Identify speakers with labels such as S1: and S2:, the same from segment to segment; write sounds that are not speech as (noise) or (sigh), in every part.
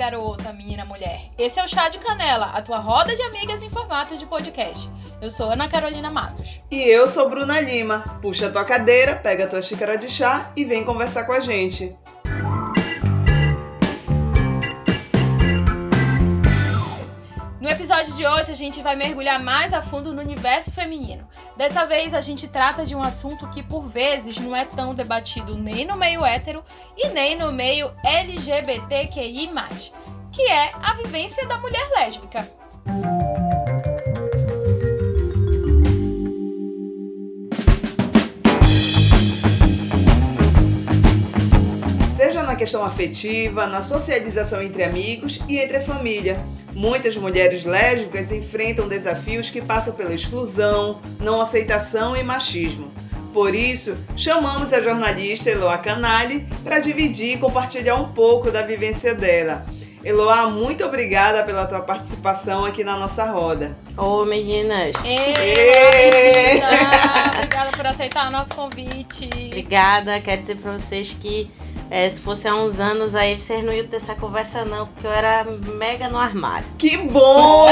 S1: garota, menina, mulher. Esse é o Chá de Canela, a tua roda de amigas em formato de podcast. Eu sou Ana Carolina Matos.
S2: E eu sou Bruna Lima. Puxa tua cadeira, pega tua xícara de chá e vem conversar com a gente.
S1: Gente vai mergulhar mais a fundo no universo feminino. Dessa vez, a gente trata de um assunto que, por vezes, não é tão debatido nem no meio hétero e nem no meio LGBTQI, que é a vivência da mulher lésbica.
S2: Questão afetiva, na socialização entre amigos e entre a família. Muitas mulheres lésbicas enfrentam desafios que passam pela exclusão, não aceitação e machismo. Por isso, chamamos a jornalista Eloá Canali para dividir e compartilhar um pouco da vivência dela. Eloá, muito obrigada pela tua participação aqui na nossa roda.
S3: Ô, meninas.
S1: Ei, Eloá, obrigada por aceitar o nosso convite.
S3: Obrigada. Quero dizer para vocês que é, se fosse há uns anos aí, vocês não iam ter essa conversa não, porque eu era mega no armário.
S2: Que bom!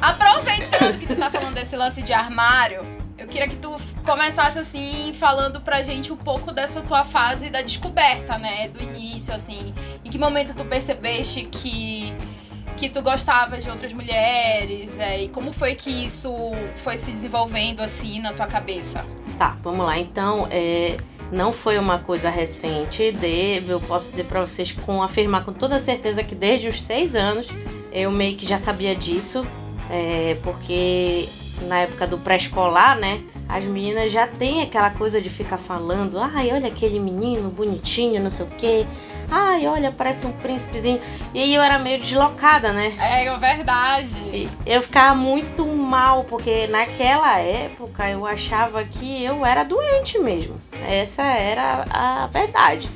S1: Aproveitando que tu tá falando desse lance de armário, eu queria que tu começasse assim, falando pra gente um pouco dessa tua fase da descoberta, né? Do início, assim. Em que momento tu percebeste que, que tu gostava de outras mulheres? É, e como foi que isso foi se desenvolvendo assim na tua cabeça?
S3: Tá, vamos lá. Então, é, não foi uma coisa recente. De, eu posso dizer pra vocês com afirmar com toda certeza que desde os seis anos eu meio que já sabia disso. É, porque na época do pré-escolar, né? As meninas já têm aquela coisa de ficar falando, ai, olha aquele menino bonitinho, não sei o quê. Ai, olha, parece um príncipezinho. E aí eu era meio deslocada, né?
S1: É, é verdade.
S3: E eu ficava muito mal, porque naquela época eu achava que eu era doente mesmo. Essa era a verdade.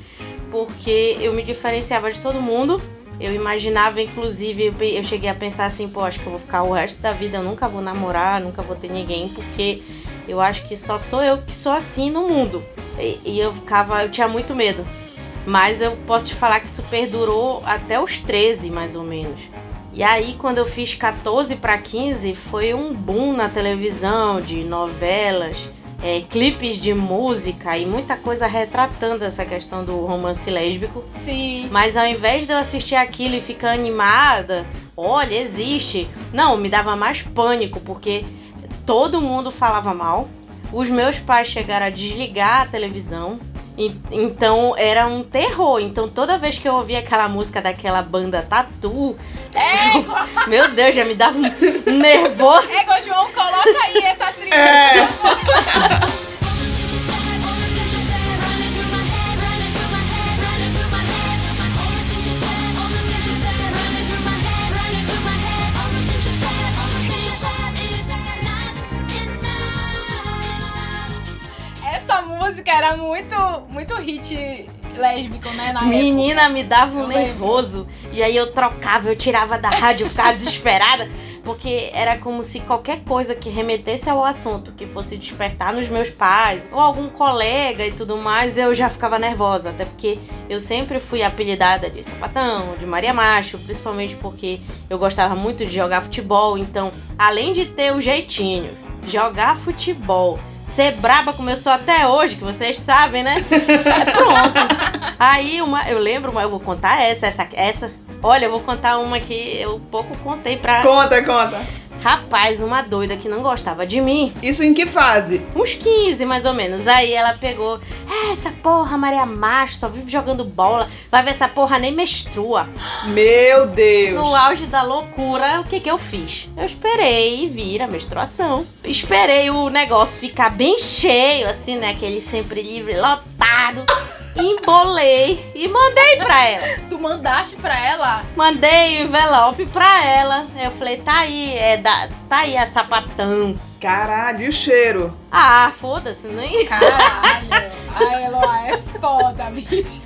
S3: Porque eu me diferenciava de todo mundo eu imaginava, inclusive, eu cheguei a pensar assim, pô, acho que eu vou ficar o resto da vida, eu nunca vou namorar, nunca vou ter ninguém, porque eu acho que só sou eu que sou assim no mundo. E, e eu ficava, eu tinha muito medo. Mas eu posso te falar que isso perdurou até os 13, mais ou menos. E aí, quando eu fiz 14 para 15, foi um boom na televisão de novelas é, clipes de música e muita coisa retratando essa questão do romance lésbico.
S1: Sim.
S3: Mas ao invés de eu assistir aquilo e ficar animada, olha, existe. Não, me dava mais pânico, porque todo mundo falava mal. Os meus pais chegaram a desligar a televisão. Então era um terror. Então toda vez que eu ouvia aquela música daquela banda Tatu,
S1: é, (laughs)
S3: meu Deus, já me dava um nervoso.
S1: É, João, coloca aí essa trilha. É. (laughs) música era muito, muito hit lésbico, né?
S3: Menina,
S1: época.
S3: me dava um eu nervoso. Lembro. E aí eu trocava, eu tirava da rádio, ficava (laughs) desesperada. Porque era como se qualquer coisa que remetesse ao assunto, que fosse despertar nos meus pais, ou algum colega e tudo mais, eu já ficava nervosa. Até porque eu sempre fui apelidada de sapatão, de Maria Macho, principalmente porque eu gostava muito de jogar futebol. Então, além de ter o jeitinho, jogar futebol ser braba como eu sou até hoje, que vocês sabem, né? É, pronto. Aí uma, eu lembro, eu vou contar essa, essa, essa. Olha, eu vou contar uma que eu pouco contei pra.
S2: Conta, conta.
S3: Rapaz, uma doida que não gostava de mim.
S2: Isso em que fase?
S3: Uns 15, mais ou menos. Aí ela pegou. É, essa porra, Maria Macho, só vive jogando bola. Vai ver essa porra nem menstrua.
S2: Meu Deus!
S3: No auge da loucura, o que que eu fiz? Eu esperei vir a menstruação. Esperei o negócio ficar bem cheio, assim, né? Aquele sempre livre, lotado embolei e mandei pra ela.
S1: Tu mandaste pra ela?
S3: Mandei o envelope pra ela. Eu falei, tá aí, é da, tá aí a sapatão.
S2: Caralho, e o cheiro?
S3: Ah, foda-se, nem.
S1: Caralho. A Eloá é foda, bicho.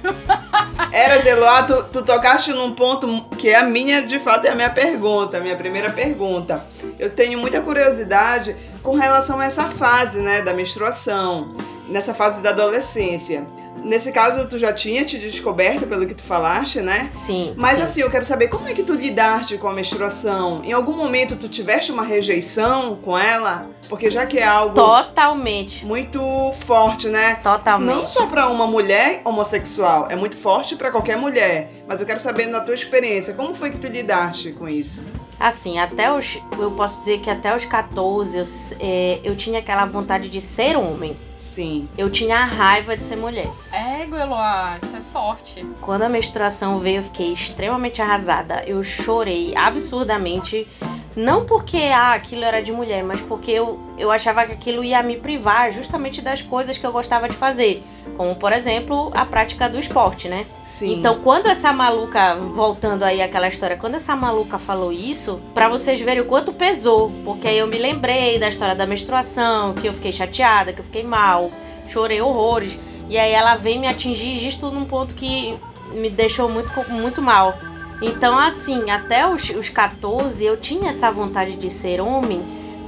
S2: Eras, Eloá, tu, tu tocaste num ponto que é a minha, de fato, é a minha pergunta, a minha primeira pergunta. Eu tenho muita curiosidade com relação a essa fase, né, da menstruação. nessa fase da adolescência. Nesse caso, tu já tinha te descoberto pelo que tu falaste, né?
S3: Sim.
S2: Mas
S3: sim.
S2: assim, eu quero saber como é que tu lidaste com a menstruação? Em algum momento tu tiveste uma rejeição com ela? Porque já que é algo
S3: Totalmente.
S2: muito forte, né?
S3: Totalmente.
S2: Não só para uma mulher homossexual, é muito forte para qualquer mulher. Mas eu quero saber na tua experiência, como foi que tu lidaste com isso?
S3: Assim, até os. Eu posso dizer que até os 14 eu, é, eu tinha aquela vontade de ser homem.
S2: Sim.
S3: Eu tinha a raiva de ser mulher.
S1: É, Eloá, isso é forte.
S3: Quando a menstruação veio, eu fiquei extremamente arrasada. Eu chorei absurdamente. Não porque ah, aquilo era de mulher, mas porque eu, eu achava que aquilo ia me privar justamente das coisas que eu gostava de fazer. Como, por exemplo, a prática do esporte, né?
S2: Sim.
S3: Então, quando essa maluca, voltando aí àquela história, quando essa maluca falou isso, pra vocês verem o quanto pesou, porque aí eu me lembrei da história da menstruação, que eu fiquei chateada, que eu fiquei mal, chorei horrores. E aí ela vem me atingir justo num ponto que me deixou muito, muito mal. Então, assim, até os, os 14 eu tinha essa vontade de ser homem,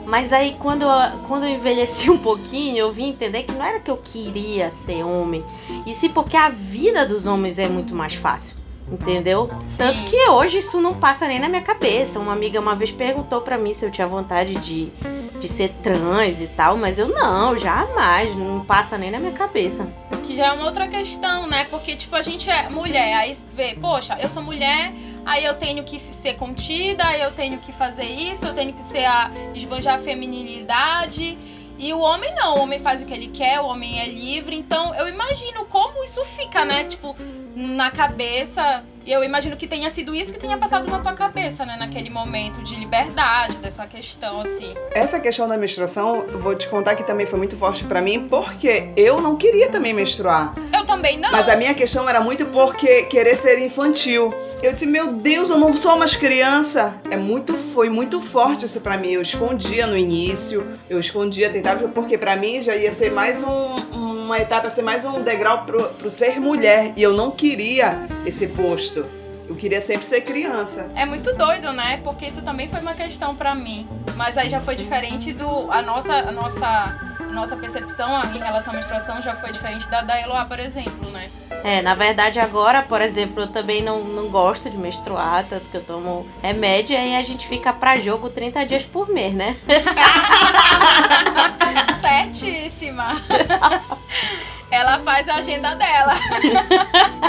S3: mas aí quando eu, quando eu envelheci (laughs) um pouquinho, eu vim entender que não era que eu queria ser homem, e sim porque a vida dos homens é muito mais fácil. Entendeu?
S1: Sim.
S3: Tanto que hoje isso não passa nem na minha cabeça. Uma amiga uma vez perguntou pra mim se eu tinha vontade de, de ser trans e tal, mas eu não, jamais, não passa nem na minha cabeça.
S1: Que já é uma outra questão, né? Porque, tipo, a gente é mulher, aí vê, poxa, eu sou mulher, aí eu tenho que ser contida, eu tenho que fazer isso, eu tenho que ser a esbanjar a feminilidade. E o homem não, o homem faz o que ele quer, o homem é livre. Então eu imagino como isso fica, né? Tipo, na cabeça. E eu imagino que tenha sido isso que tenha passado na tua cabeça, né? Naquele momento de liberdade, dessa questão, assim.
S2: Essa questão da menstruação, eu vou te contar que também foi muito forte pra mim, porque eu não queria também menstruar.
S1: Eu também não.
S2: Mas a minha questão era muito porque querer ser infantil. Eu disse, meu Deus, eu não sou mais criança. É muito, foi muito forte isso pra mim. Eu escondia no início, eu escondia, tentava, porque pra mim já ia ser mais um, uma etapa, ser mais um degrau pro, pro ser mulher. E eu não queria esse posto. Eu queria sempre ser criança.
S1: É muito doido, né? Porque isso também foi uma questão pra mim. Mas aí já foi diferente do. A nossa, a nossa, nossa percepção em relação à menstruação já foi diferente da da Eloá, por exemplo, né?
S3: É, na verdade agora, por exemplo, eu também não, não gosto de menstruar, tanto que eu tomo remédio e a gente fica pra jogo 30 dias por mês, né? (laughs)
S1: Certíssima! (laughs) Ela faz a agenda dela. (laughs)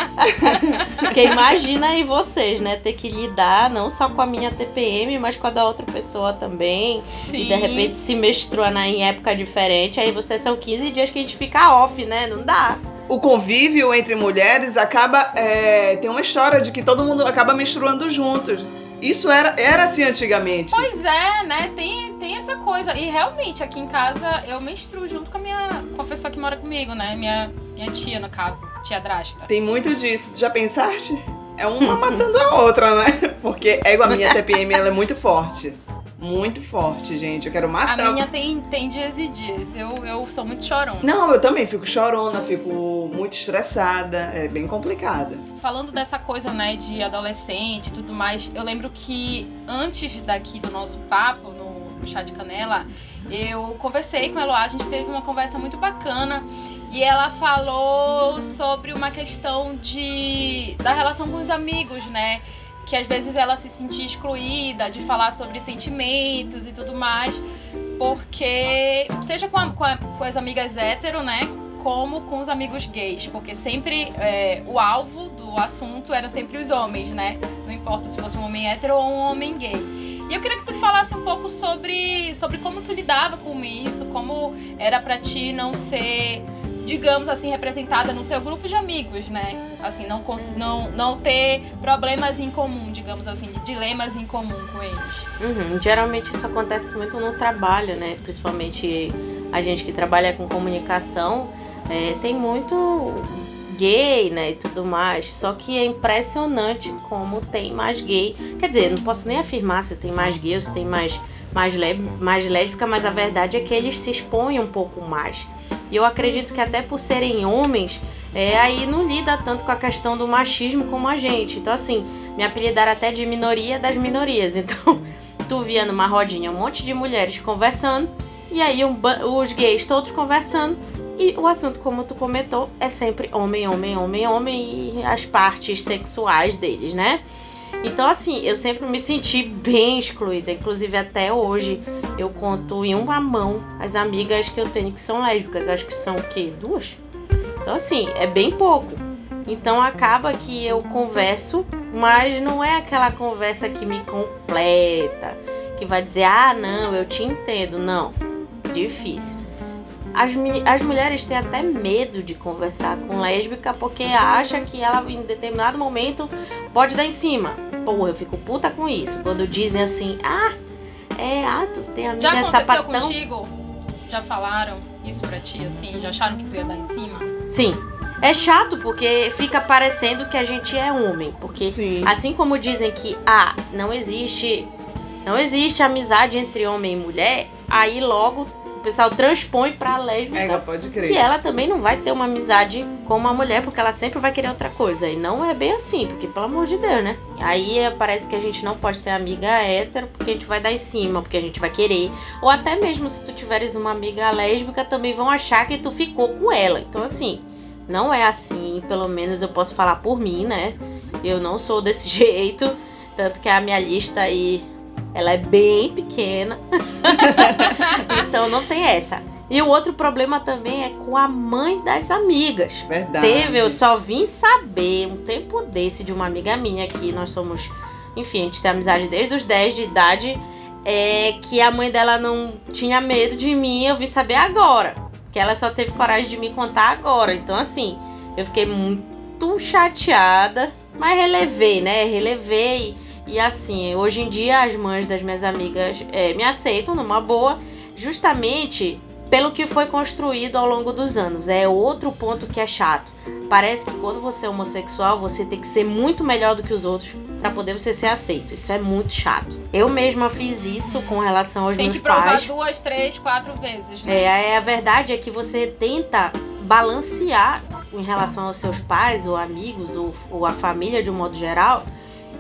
S3: Porque imagina aí vocês, né? Ter que lidar não só com a minha TPM, mas com a da outra pessoa também.
S1: Sim.
S3: E de repente se menstrua na- em época diferente, aí vocês são 15 dias que a gente fica off, né? Não dá.
S2: O convívio entre mulheres acaba. é, tem uma história de que todo mundo acaba menstruando juntos. Isso era, era assim antigamente.
S1: Pois é, né? Tem, tem essa coisa. E realmente, aqui em casa, eu menstruo junto com a minha. com a pessoa que mora comigo, né? Minha, minha tia, no caso. Tia Drasta.
S2: Tem muito disso. Já pensaste? É uma matando a outra, né? (laughs) Porque é igual a minha TPM, ela é muito forte. Muito forte, gente. Eu quero
S1: A
S2: matar.
S1: minha tem, tem dias e dias. Eu, eu sou muito chorona.
S2: Não, eu também fico chorona, fico muito estressada. É bem complicada.
S1: Falando dessa coisa, né, de adolescente e tudo mais, eu lembro que antes daqui do nosso papo, no no chá de canela, eu conversei com a Eloá, a gente teve uma conversa muito bacana e ela falou sobre uma questão de da relação com os amigos, né? Que às vezes ela se sentia excluída de falar sobre sentimentos e tudo mais, porque seja com, a- com a- com as amigas hétero, né? Como com os amigos gays, porque sempre é, o alvo do assunto eram sempre os homens, né? Não importa se fosse um homem hétero ou um homem gay. E eu queria que tu falasse um pouco sobre, sobre como tu lidava com isso, como era pra ti não ser, digamos assim, representada no teu grupo de amigos, né? Assim, não, não, não ter problemas em comum, digamos assim, dilemas em comum com eles.
S3: Uhum, Geralmente isso acontece muito no trabalho, né? Principalmente a gente que trabalha com comunicação, é, tem muito gay, né, e tudo mais. Só que é impressionante como tem mais gay. Quer dizer, não posso nem afirmar se tem mais gay ou se tem mais mais, mais lésbica, mas a verdade é que eles se expõem um pouco mais. E eu acredito que até por serem homens, é, aí não lida tanto com a questão do machismo como a gente. Então, assim, me apelidaram até de minoria das minorias. (laughs) Então, tu via numa rodinha um monte de mulheres conversando, e aí um os gays todos conversando, E o assunto, como tu comentou, é sempre homem, homem, homem, homem e as partes sexuais deles, né? Então, assim, eu sempre me senti bem excluída. Inclusive, até hoje, eu conto em uma mão as amigas que eu tenho que são lésbicas. Acho que são o quê? Duas? Então, assim, é bem pouco. Então, acaba que eu converso, mas não é aquela conversa que me completa, que vai dizer, ah, não, eu te entendo. Não, difícil. As, as mulheres têm até medo de conversar com lésbica porque acha que ela em determinado momento pode dar em cima. Pô, eu fico puta com isso. Quando dizem assim, ah, é, ah, tu tem amiga
S1: Já aconteceu
S3: sapatão.
S1: contigo? Já falaram isso pra ti, assim? Já acharam que tu ia dar em cima?
S3: Sim. É chato porque fica parecendo que a gente é homem. Porque
S2: Sim.
S3: assim como dizem que ah, não existe. Não existe amizade entre homem e mulher, aí logo pessoal transpõe pra lésbica.
S2: É, pode crer.
S3: que ela também não vai ter uma amizade com uma mulher, porque ela sempre vai querer outra coisa. E não é bem assim, porque pelo amor de Deus, né? Aí é, parece que a gente não pode ter amiga hétero, porque a gente vai dar em cima, porque a gente vai querer. Ou até mesmo se tu tiveres uma amiga lésbica, também vão achar que tu ficou com ela. Então, assim, não é assim, pelo menos eu posso falar por mim, né? Eu não sou desse (laughs) jeito. Tanto que a minha lista aí, ela é bem pequena. (laughs) então não tem essa. E o outro problema também é com a mãe das amigas.
S2: Verdade.
S3: Teve, eu só vim saber um tempo desse de uma amiga minha que nós somos, enfim, a gente tem amizade desde os 10 de idade, é que a mãe dela não tinha medo de mim, eu vim saber agora. Que ela só teve coragem de me contar agora. Então, assim, eu fiquei muito chateada, mas relevei, né? Relevei. E assim, hoje em dia as mães das minhas amigas é, me aceitam numa boa, justamente pelo que foi construído ao longo dos anos. É outro ponto que é chato. Parece que quando você é homossexual, você tem que ser muito melhor do que os outros para poder você ser aceito. Isso é muito chato. Eu mesma fiz isso com relação aos
S1: Tem
S3: meus
S1: que provar
S3: pais.
S1: duas, três, quatro vezes, né?
S3: É, a verdade é que você tenta balancear em relação aos seus pais, ou amigos, ou, ou a família de um modo geral,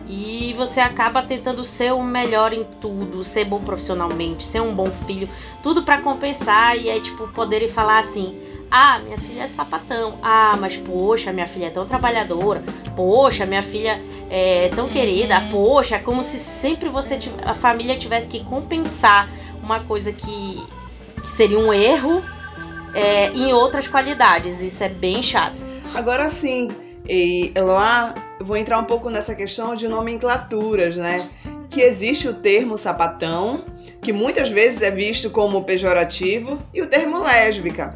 S3: e você acaba tentando ser o melhor em tudo, ser bom profissionalmente, ser um bom filho, tudo pra compensar e aí tipo poderem falar assim: "Ah, minha filha é sapatão. Ah, mas poxa, minha filha é tão trabalhadora. Poxa, minha filha é tão
S1: Uhum.
S3: querida. Poxa, como se sempre você a família tivesse que compensar uma coisa que, que seria um erro é, em outras qualidades. Isso é bem chato.
S2: Agora sim, e Eloá, vou entrar um pouco nessa questão de nomenclaturas, né? Que existe o termo sapatão, que muitas vezes é visto como pejorativo, e o termo lésbica.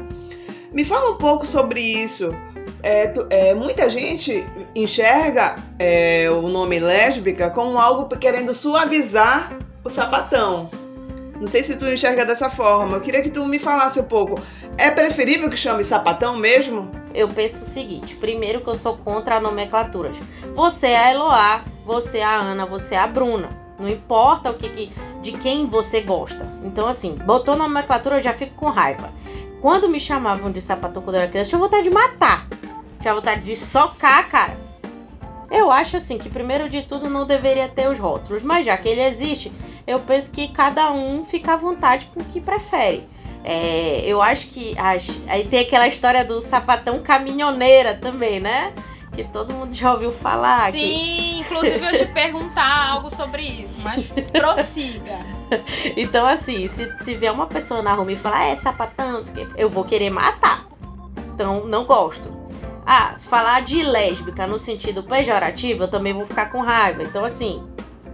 S2: Me fala um pouco sobre isso. É, tu- é, muita gente enxerga é, o nome lésbica como algo querendo suavizar o sapatão. Não sei se tu enxerga dessa forma. Eu queria que tu me falasse um pouco. É preferível que chame sapatão mesmo?
S3: eu penso o seguinte: primeiro que eu sou contra nomenclaturas. Você é a Eloá, você é a Ana, você é a Bruna. Não importa o que, que de quem você gosta. Então, assim, botou nomenclatura, eu já fico com raiva. Quando me chamavam de sapatão quando eu era criança, tinha vontade de matar. Tinha vontade de socar cara. Eu acho assim que primeiro de tudo não deveria ter os rótulos, mas já que ele existe, eu penso que cada um fica à vontade com o que prefere. É, eu acho que as- aí tem aquela história do sapatão caminhoneira também, né? Que todo mundo já ouviu falar. que-
S1: Sim, inclusive eu te (laughs) perguntar algo sobre isso, mas prossiga. (laughs)
S3: Então, assim, se, se vier uma pessoa na rua e falar, é sapatão, não sei o quê", eu vou querer matar. Então, não gosto. Ah, se falar de lésbica no sentido pejorativo, eu também vou ficar com raiva. Então, assim,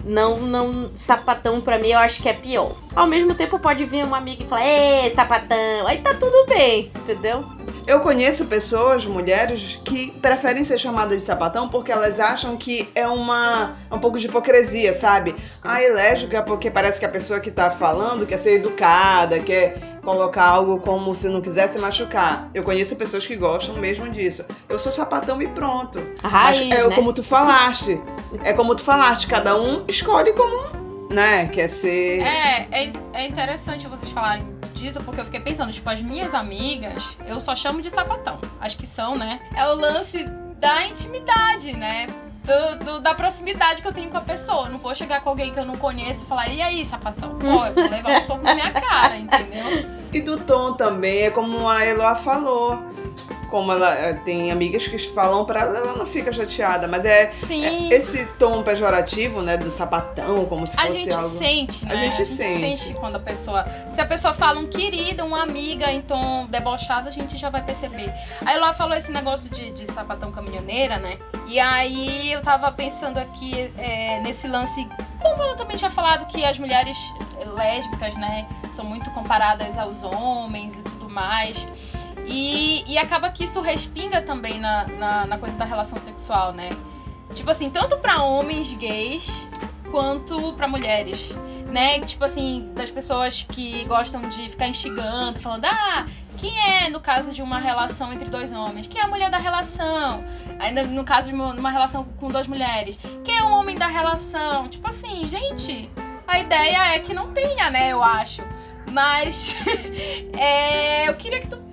S3: não, não, sapatão pra mim eu acho que é pior. Ao mesmo tempo, pode vir uma amiga e falar, ê, sapatão, aí tá tudo bem, entendeu?
S2: Eu conheço pessoas, mulheres, que preferem ser chamadas de sapatão porque elas acham que é uma um pouco de hipocrisia, sabe? Ah, é lésbica porque parece que a pessoa que tá falando quer ser educada, quer colocar algo como se não quisesse machucar. Eu conheço pessoas que gostam mesmo disso. Eu sou sapatão e pronto.
S3: A raiz,
S2: Mas é
S3: né?
S2: como tu falaste. É como tu falaste, cada um escolhe como, né, quer ser.
S1: É, é, é interessante vocês falarem disso, porque eu fiquei pensando, tipo, as minhas amigas, eu só chamo de sapatão. Acho que são, né? É o lance da intimidade, né? Do, do- da proximidade que eu tenho com a pessoa. Não vou chegar com alguém que eu não conheço e falar, e aí, sapatão? Pô, eu vou levar um soco na minha cara, entendeu? (laughs)
S2: E do tom também, é como a Eloá falou como ela eh, tem amigas que falam para ela, ela não fica chateada, mas é, é, esse tom pejorativo, né, do sapatão, como se
S1: a
S2: fosse
S1: gente
S2: algo.
S1: Sente, né?
S2: A gente
S1: a gente
S2: sente.
S1: sente quando a pessoa, se a pessoa fala um querido, uma amiga em tom debochado, a gente já vai perceber. Aí ela falou esse negócio de, de sapatão caminhoneira, né? E aí eu tava pensando aqui é, nesse lance, como ela também tinha falado que as mulheres lésbicas, né, são muito comparadas aos homens e tudo mais. E, e acaba que isso respinga também na, na, na coisa da relação sexual, né? Tipo assim, tanto para homens gays quanto para mulheres, né? Tipo assim, das pessoas que gostam de ficar instigando, falando, ah, quem é, no caso de uma relação entre dois homens? Quem é a mulher da relação? Ainda no caso de uma, uma relação com duas mulheres, quem é o homem da relação? Tipo assim, gente, a ideia é que não tenha, né? Eu acho. Mas (laughs) é, eu queria que tu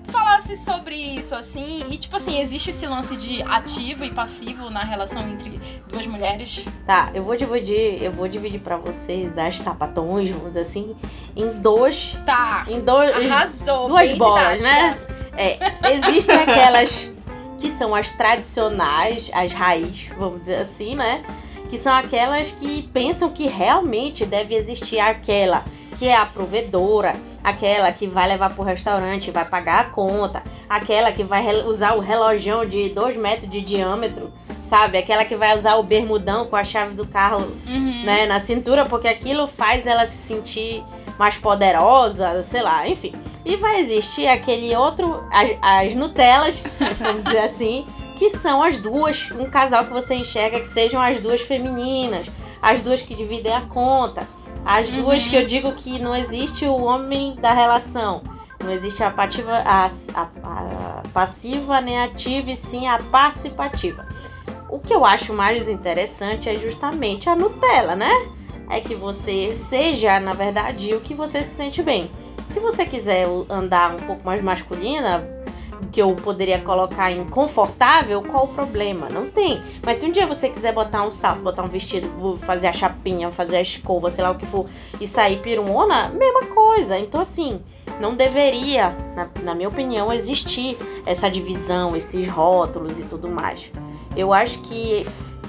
S1: falasse sobre isso, assim, e tipo assim, existe esse lance de ativo e passivo na relação entre duas mulheres?
S3: Tá, eu vou dividir, eu vou dividir para vocês as sapatões, vamos dizer assim, em dois.
S1: Tá.
S3: Em dois.
S1: Arrasou,
S3: duas bolas, né? É, existem aquelas que são as tradicionais, as raízes, vamos dizer assim, né? Que são aquelas que pensam que realmente deve existir aquela que é a provedora, aquela que vai levar pro restaurante, vai pagar a conta, aquela que vai usar o relojão de 2 metros de diâmetro, sabe? Aquela que vai usar o bermudão com a chave do carro
S1: Uhum.
S3: né, na cintura, porque aquilo faz ela se sentir mais poderosa, sei lá, enfim. E vai existir aquele outro, as, as Nutelas, (laughs) vamos dizer assim, que são as duas, um casal que você enxerga que sejam as duas femininas, as duas que dividem a conta. As duas
S1: Uhum.
S3: que eu digo que não existe o homem da relação. Não existe a, pativa, a, a- a passiva nem ativa, e sim a participativa. O que eu acho mais interessante é justamente a Nutella, né? É que você seja, na verdade, o que você se sente bem. Se você quiser andar um pouco mais masculina, que eu poderia colocar em confortável, qual o problema? Não tem. Mas se um dia você quiser botar um salto, botar um vestido, fazer a chapinha, fazer a escova, sei lá o que for, e sair pirumona, mesma coisa. Então, assim, não deveria, na, na minha opinião, existir essa divisão, esses rótulos e tudo mais. Eu acho que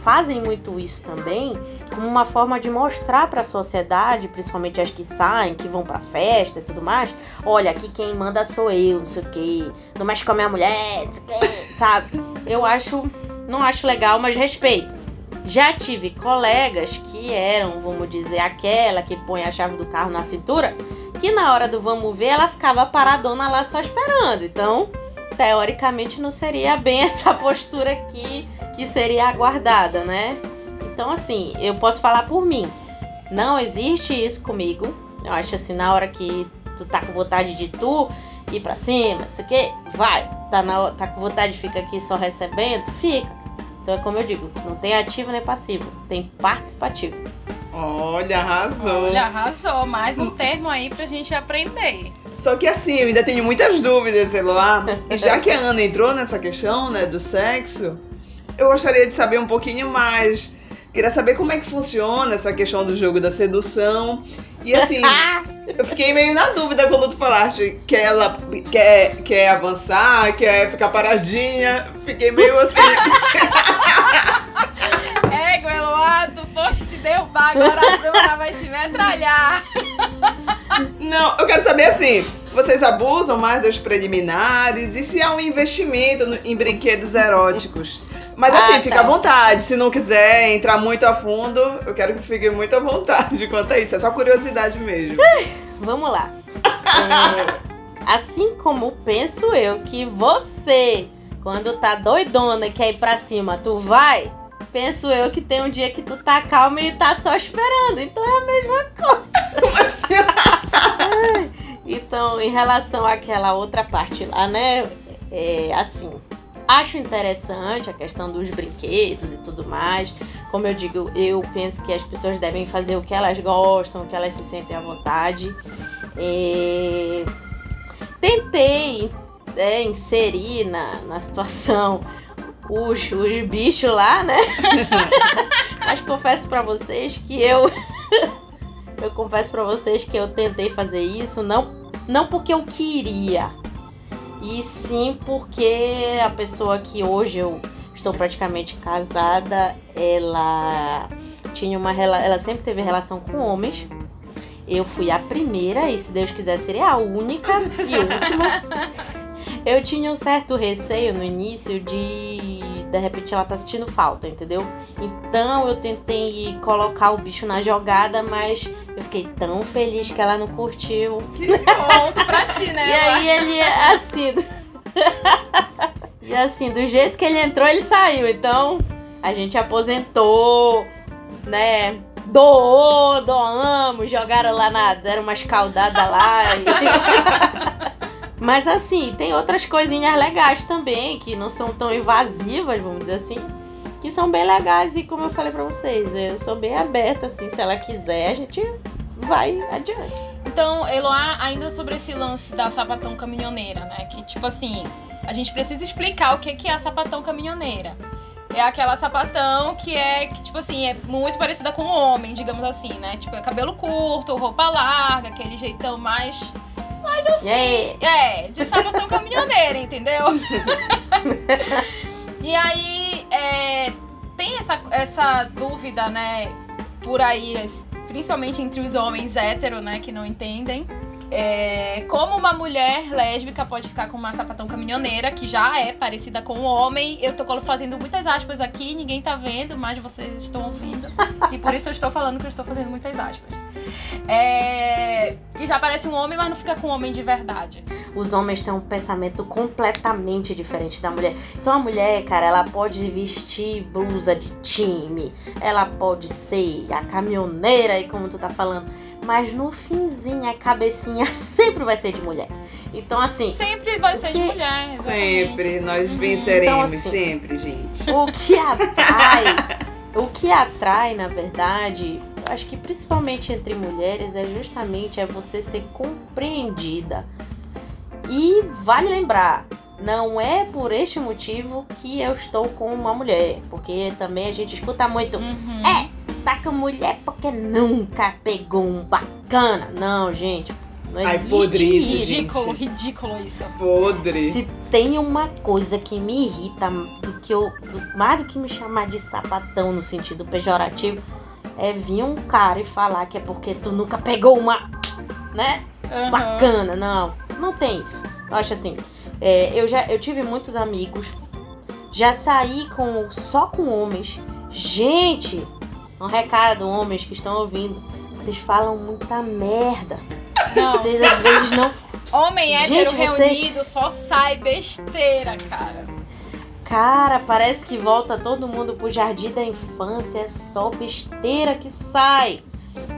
S3: fazem muito isso também como uma forma de mostrar para a sociedade, principalmente as que saem, que vão pra festa e tudo mais, olha, aqui quem manda sou eu, não sei o que, não mexe com a minha mulher, não sei o que, (laughs) sabe? Eu acho, não acho legal, mas respeito. Já tive colegas que eram, vamos dizer, aquela que põe a chave do carro na cintura, que na hora do vamos ver ela ficava paradona lá só esperando. Então, teoricamente não seria bem (laughs) essa postura aqui que seria aguardada, né? Então, assim, eu posso falar por mim. Não existe isso comigo. Eu acho assim, na hora que tu tá com vontade de tu ir pra cima, não sei o que, vai. Tá, na, tá com vontade de ficar aqui só recebendo, fica. Então é como eu digo, não tem ativo nem passivo, tem participativo.
S2: Olha, arrasou.
S1: Olha, arrasou. Mais um termo aí pra gente aprender.
S2: Só que assim, eu ainda tenho muitas dúvidas, Eloá. E já que a Ana entrou nessa questão, né, do sexo, eu gostaria de saber um pouquinho mais. Queria saber como é que funciona essa questão do jogo da sedução. E assim, (laughs) eu fiquei meio na dúvida quando tu falaste que ela quer, quer avançar, quer ficar paradinha. Fiquei meio assim. (laughs)
S1: Tu foste te derrubar, agora a Bruna vai te metralhar.
S2: Não, eu quero saber assim. Vocês abusam mais dos preliminares e se há um investimento em brinquedos eróticos? Mas assim,
S3: Ah,
S2: fica
S3: tá.
S2: à vontade. Se não quiser entrar muito a fundo, eu quero que tu fique muito à vontade (laughs) quanto a isso. É só curiosidade mesmo.
S3: Vamos lá. É, assim como penso eu que você, quando tá doidona e quer ir pra cima, tu vai, penso eu que tem um dia que tu tá calma e tá só esperando. Então é a mesma coisa. (laughs) Então, em relação àquela outra parte lá, né? É assim. Acho interessante a questão dos brinquedos e tudo mais. Como eu digo, eu penso que as pessoas devem fazer o que elas gostam, o que elas se sentem à vontade. É, Tentei é, inserir na, na situação os, os bichos lá, né? (laughs) Mas confesso pra vocês que eu. (laughs) eu confesso pra vocês que eu tentei fazer isso, não Não porque eu queria, e sim porque a pessoa que hoje eu estou praticamente casada, ela tinha uma ela sempre teve relação com homens. Eu fui a primeira e se Deus quiser seria a única e última. (laughs) Eu tinha um certo receio no início de de repente ela tá sentindo falta, entendeu? Então eu tentei colocar o bicho na jogada, mas eu fiquei tão feliz que ela não curtiu.
S1: Que ponto pra ti, né? (laughs)
S3: E aí ele assim. (laughs) e assim, do jeito que ele entrou, ele saiu. Então a gente aposentou, né? Doou, doamos, jogaram lá na. deram uma escaldada lá. E... (laughs) Mas assim, tem outras coisinhas legais também, que não são tão invasivas, vamos dizer assim, que são bem legais. E como eu falei pra vocês, eu sou bem aberta, assim, se ela quiser, a gente vai adiante.
S1: Então, Eloá, ainda sobre esse lance da sapatão caminhoneira, né? Que, tipo assim, a gente precisa explicar o que é a sapatão caminhoneira. É aquela sapatão que é, que, tipo assim, é muito parecida com o homem, digamos assim, né? Tipo, é cabelo curto, roupa larga, aquele jeitão mais mas assim, yeah. é, de sapatão caminhoneira, entendeu? (laughs) e aí, é, tem essa, essa dúvida, né, por aí, principalmente entre os homens héteros, né, que não entendem. É, como uma mulher lésbica pode ficar com uma sapatão caminhoneira, que já é parecida com um homem. Eu tô fazendo muitas aspas aqui, ninguém tá vendo, mas vocês estão ouvindo. e por isso eu estou falando que eu estou fazendo muitas aspas. É, que já parece um homem, mas não fica com um homem de verdade.
S3: Os homens têm um pensamento completamente diferente da mulher. Então a mulher, cara, ela pode vestir blusa de time, ela pode ser a caminhoneira, e como tu tá falando mas no finzinho a cabecinha (laughs) sempre vai ser de mulher. Então, assim.
S1: Sempre vai ser que... de mulher.
S2: Exatamente. Sempre, nós uhum. venceremos, então, assim, sempre, gente.
S3: O que atrai. (laughs) o que atrai, na verdade, acho que principalmente entre mulheres, é justamente é você ser compreendida. E vale lembrar, não é por este motivo que eu estou com uma mulher. Porque também a gente escuta muito. Uhum. É, tá com mulher porque nunca pegou um bacana. Não, gente. Não
S2: Ai, podre isso,
S1: ridículo,
S2: gente.
S1: ridículo isso.
S2: Podre.
S3: Se tem uma coisa que me irrita do que eu. Do, mais do que me chamar de sapatão no sentido pejorativo, é vir um cara e falar que é porque tu nunca pegou uma. né? Uhum. Bacana. Não, não tem isso. Eu acho assim. É, eu já eu tive muitos amigos. Já saí com só com homens. Gente, um recado, homens que estão ouvindo. Vocês falam muita merda. Não. Vocês às vezes não.
S1: Homem hétero Gente, reunido vocês... só sai besteira, cara.
S3: Cara, parece que volta todo mundo pro jardim da infância, é só besteira que sai.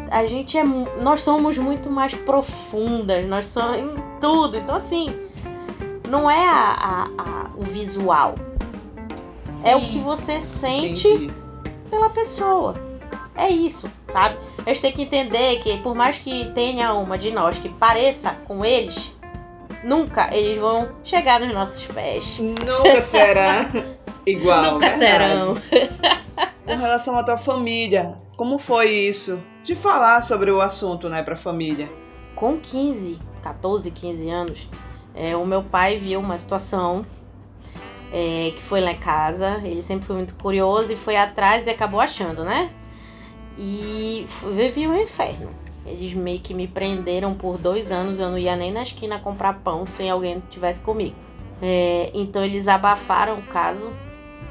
S3: A gente é. Nós somos muito mais profundas, nós somos em tudo. Então, assim, não é a, a, a o visual. Sim. É o que você sente Entendi. pela pessoa. É isso, sabe? A gente tem que entender que por mais que tenha uma de nós que pareça com eles, nunca eles vão chegar nos nossos pés.
S2: Nunca será (laughs) igual.
S3: Nunca verdade. serão.
S2: Com relação à tua família, como foi isso? De falar sobre o assunto, né, pra família.
S3: Com 15, 14, 15 anos, é, o meu pai viu uma situação é, que foi lá em casa. Ele sempre foi muito curioso e foi atrás e acabou achando, né? E vivi um inferno. Eles meio que me prenderam por dois anos, eu não ia nem na esquina comprar pão sem alguém que tivesse comigo. É, então eles abafaram o caso,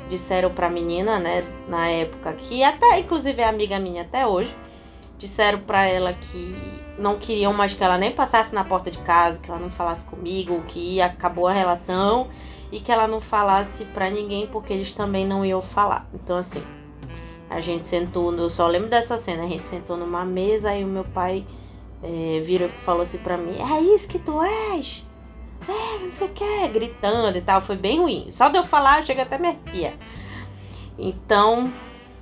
S3: disseram pra menina, né, na época, que até inclusive é amiga minha até hoje, disseram pra ela que não queriam mais que ela nem passasse na porta de casa, que ela não falasse comigo, que acabou a relação e que ela não falasse pra ninguém porque eles também não iam falar. Então assim, a gente sentou, eu só lembro dessa cena, a gente sentou numa mesa e o meu pai é, virou falou assim pra mim, é isso que tu és? É, não sei o que, gritando e tal, foi bem ruim. Só de eu falar, eu cheguei até me arrepia. Então,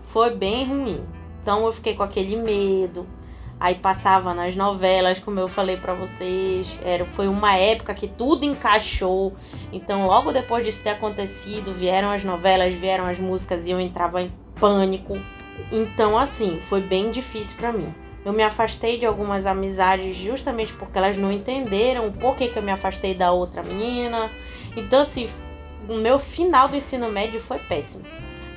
S3: foi bem ruim. Então eu fiquei com aquele medo. Aí passava nas novelas, como eu falei para vocês, era foi uma época que tudo encaixou. Então, logo depois disso ter acontecido, vieram as novelas, vieram as músicas e eu entrava em pânico. Então, assim, foi bem difícil para mim. Eu me afastei de algumas amizades justamente porque elas não entenderam o porquê que eu me afastei da outra menina. Então, assim, o meu final do ensino médio foi péssimo.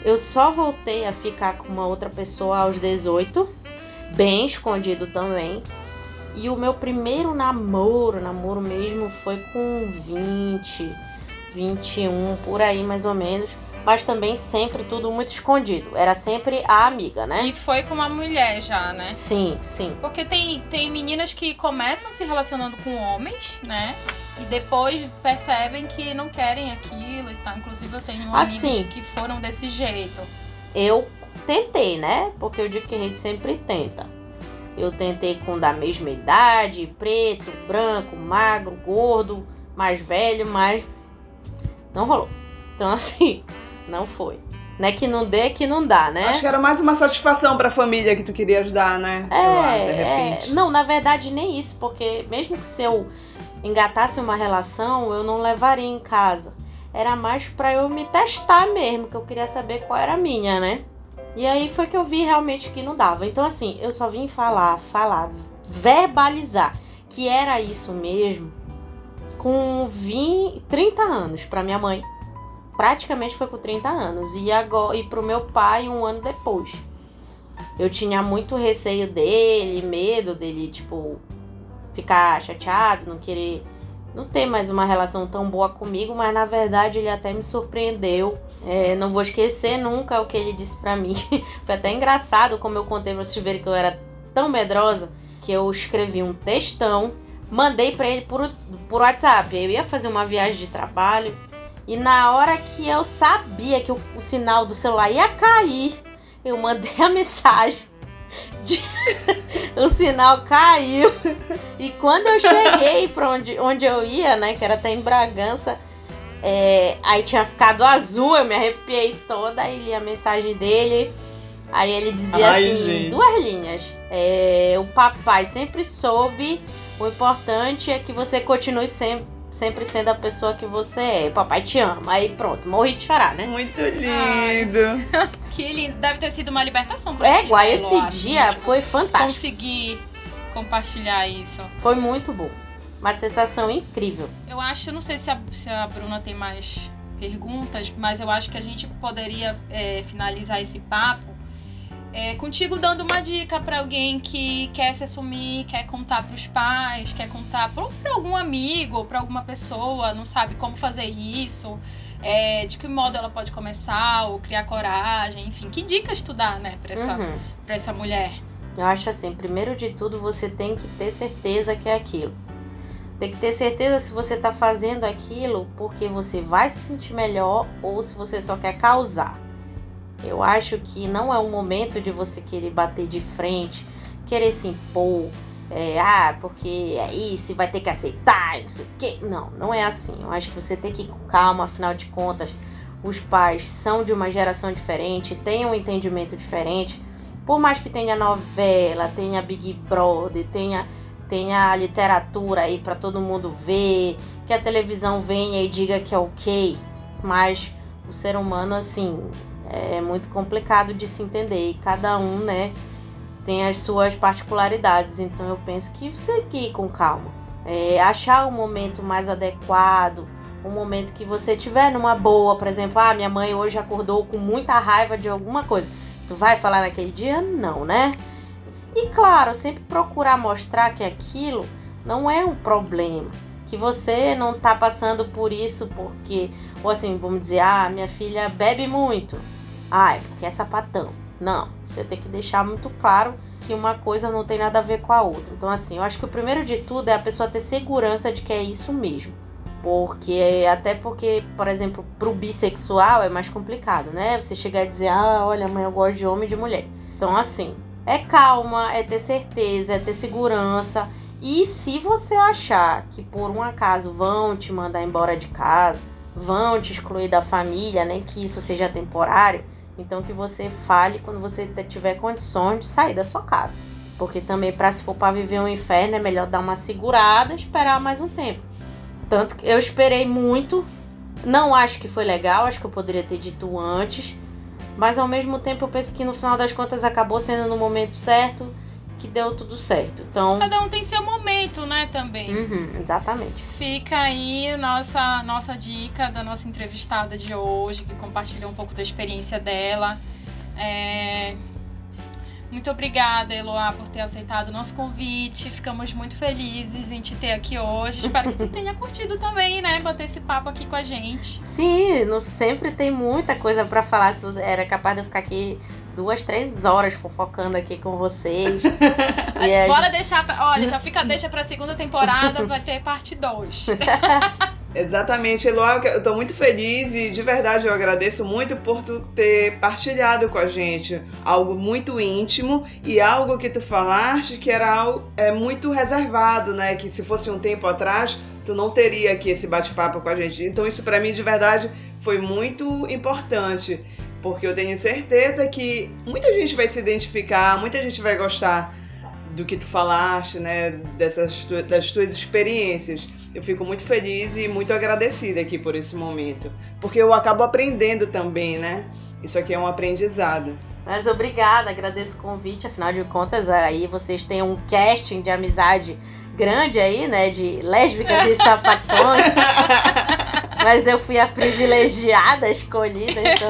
S3: Eu só voltei a ficar com uma outra pessoa aos 18, bem escondido também. E o meu primeiro namoro, namoro mesmo, foi com 20, 21, por aí mais ou menos mas também sempre tudo muito escondido. Era sempre a amiga, né?
S1: E foi com uma mulher já, né?
S3: Sim, sim.
S1: Porque tem, tem meninas que começam se relacionando com homens, né? E depois percebem que não querem aquilo e tal. Inclusive eu tenho assim, amigos que foram desse jeito.
S3: Eu tentei, né? Porque eu digo que a gente sempre tenta. Eu tentei com da mesma idade, preto, branco, magro, gordo, mais velho, mas não rolou. Então (laughs) assim, não foi. Né, que não dê, que não dá, né?
S2: Acho que era mais uma satisfação para a família que tu querias dar, né?
S3: É, lá, de repente. É. Não, na verdade nem isso, porque mesmo que se eu engatasse uma relação, eu não levaria em casa. Era mais para eu me testar mesmo, que eu queria saber qual era a minha, né? E aí foi que eu vi realmente que não dava. Então assim, eu só vim falar, falar, verbalizar que era isso mesmo com 20, 30 anos para minha mãe praticamente foi com 30 anos. E, agora, e pro meu pai um ano depois. Eu tinha muito receio dele, medo dele, tipo, ficar chateado, não querer. Não ter mais uma relação tão boa comigo, mas na verdade ele até me surpreendeu. É, não vou esquecer nunca o que ele disse para mim. (laughs) Foi até engraçado como eu contei pra vocês verem que eu era tão medrosa que eu escrevi um textão, mandei para ele por, por WhatsApp. Eu ia fazer uma viagem de trabalho, e na hora que eu sabia que o, o sinal do celular ia cair, eu mandei a (laughs) mensagem. De... (laughs) o sinal caiu. E quando eu cheguei para onde, onde eu ia, né, que era até em Bragança, é, aí tinha ficado azul, eu me arrepiei toda, aí li a mensagem dele. Aí ele dizia Ai, assim, gente. duas linhas. É, o papai sempre soube, o importante é que você continue sempre sempre sendo a pessoa que você é. Papai te ama. Aí pronto, morri de chorar, né?
S2: Muito lindo.
S1: Ai, (laughs) que lindo. Deve ter sido uma libertação pra
S3: É, igual, esse dia foi fantástico.
S1: Conseguir compartilhar isso.
S3: Foi muito bom. Uma sensação incrível.
S1: Eu acho, não sei se a, se a Bruna tem mais perguntas, mas eu acho que a gente poderia é, finalizar esse papo é, contigo dando uma dica para alguém que quer se assumir, quer contar para os pais, quer contar para algum amigo, para alguma pessoa, não sabe como fazer isso, é, de que modo ela pode começar, ou criar coragem, enfim, que dicas tu dá, né, para essa, uhum. essa mulher?
S3: Eu acho assim, primeiro de tudo você tem que ter certeza que é aquilo. Tem que ter certeza se você está fazendo aquilo porque você vai se sentir melhor ou se você só quer causar. Eu acho que não é o momento de você querer bater de frente, querer se impor, é, ah, porque é isso, vai ter que aceitar, isso que. Não, não é assim. Eu acho que você tem que ir com calma, afinal de contas, os pais são de uma geração diferente, têm um entendimento diferente. Por mais que tenha novela, tenha Big Brother, tenha, tenha literatura aí para todo mundo ver, que a televisão venha e diga que é ok, mas o ser humano, assim, é muito complicado de se entender e cada um, né, tem as suas particularidades. Então eu penso que você ir com calma, é, achar o momento mais adequado, um momento que você tiver numa boa, por exemplo, ah, minha mãe hoje acordou com muita raiva de alguma coisa. Tu vai falar naquele dia? Não, né? E claro, sempre procurar mostrar que aquilo não é um problema, que você não tá passando por isso porque, ou assim, vamos dizer, ah, minha filha bebe muito. Ah, é porque é sapatão. Não, você tem que deixar muito claro que uma coisa não tem nada a ver com a outra. Então, assim, eu acho que o primeiro de tudo é a pessoa ter segurança de que é isso mesmo. Porque, até porque, por exemplo, pro bissexual é mais complicado, né? Você chegar e dizer, ah, olha, mãe, eu gosto de homem e de mulher. Então, assim, é calma, é ter certeza, é ter segurança. E se você achar que por um acaso vão te mandar embora de casa, vão te excluir da família, nem né, que isso seja temporário, então que você fale quando você tiver condições de sair da sua casa. Porque também para se for para viver um inferno é melhor dar uma segurada, esperar mais um tempo. Tanto que eu esperei muito, não acho que foi legal, acho que eu poderia ter dito antes, mas ao mesmo tempo eu penso que no final das contas acabou sendo no momento certo que deu tudo certo. Então,
S1: Cada um tem seu momento, né, também.
S3: uhum, exatamente.
S1: Fica aí nossa, nossa dica da nossa entrevistada de hoje, que compartilhou um pouco da experiência dela. É, Muito obrigada, Eloá, por ter aceitado o nosso convite. Ficamos muito felizes em te ter aqui hoje. Espero que tu tenha curtido também, né? Bater esse papo aqui com a gente.
S3: Sim, não- sempre tem muita coisa pra falar. Se você era capaz de eu ficar aqui duas, três horas fofocando aqui com vocês. (laughs)
S1: Bora deixar. pra- Olha, já fica deixa pra segunda temporada, vai ter parte 2. (laughs)
S2: Exatamente, Eloá, eu tô muito feliz e de verdade eu agradeço muito por tu ter partilhado com a gente algo muito íntimo e algo que tu falaste que era algo é, muito reservado, né? Que se fosse um tempo atrás, tu não teria aqui esse bate-papo com a gente. Então isso pra mim de verdade foi muito importante, porque eu tenho certeza que muita gente vai se identificar, muita gente vai gostar do que tu falaste, né? Dessas tu- das tuas experiências. Eu fico muito feliz e muito agradecida aqui por esse momento, porque eu acabo aprendendo também, né? Isso aqui é um aprendizado.
S3: Mas obrigada, agradeço o convite. Afinal de contas, aí vocês têm um casting de amizade grande aí, né? De lésbicas e sapatões. (laughs) Mas eu fui a privilegiada, escolhida, então.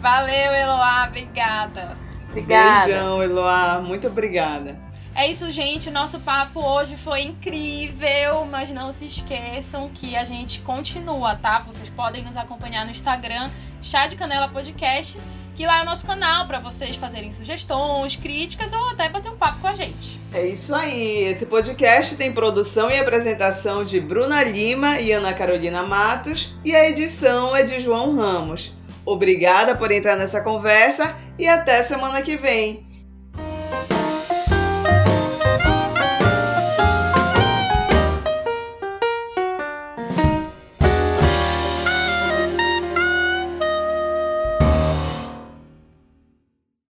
S1: Valeu, Eloá, obrigada.
S3: Obrigada.
S2: Beijão, Eloá. Muito obrigada.
S1: É isso, gente. O nosso papo hoje foi incrível, mas não se esqueçam que a gente continua, tá? Vocês podem nos acompanhar no Instagram, Chá de Canela Podcast, que lá é o nosso canal para vocês fazerem sugestões, críticas ou até bater um papo com a gente.
S2: É isso aí. Esse podcast tem produção e apresentação de Bruna Lima e Ana Carolina Matos e a edição é de João Ramos. Obrigada por entrar nessa conversa e até semana que vem.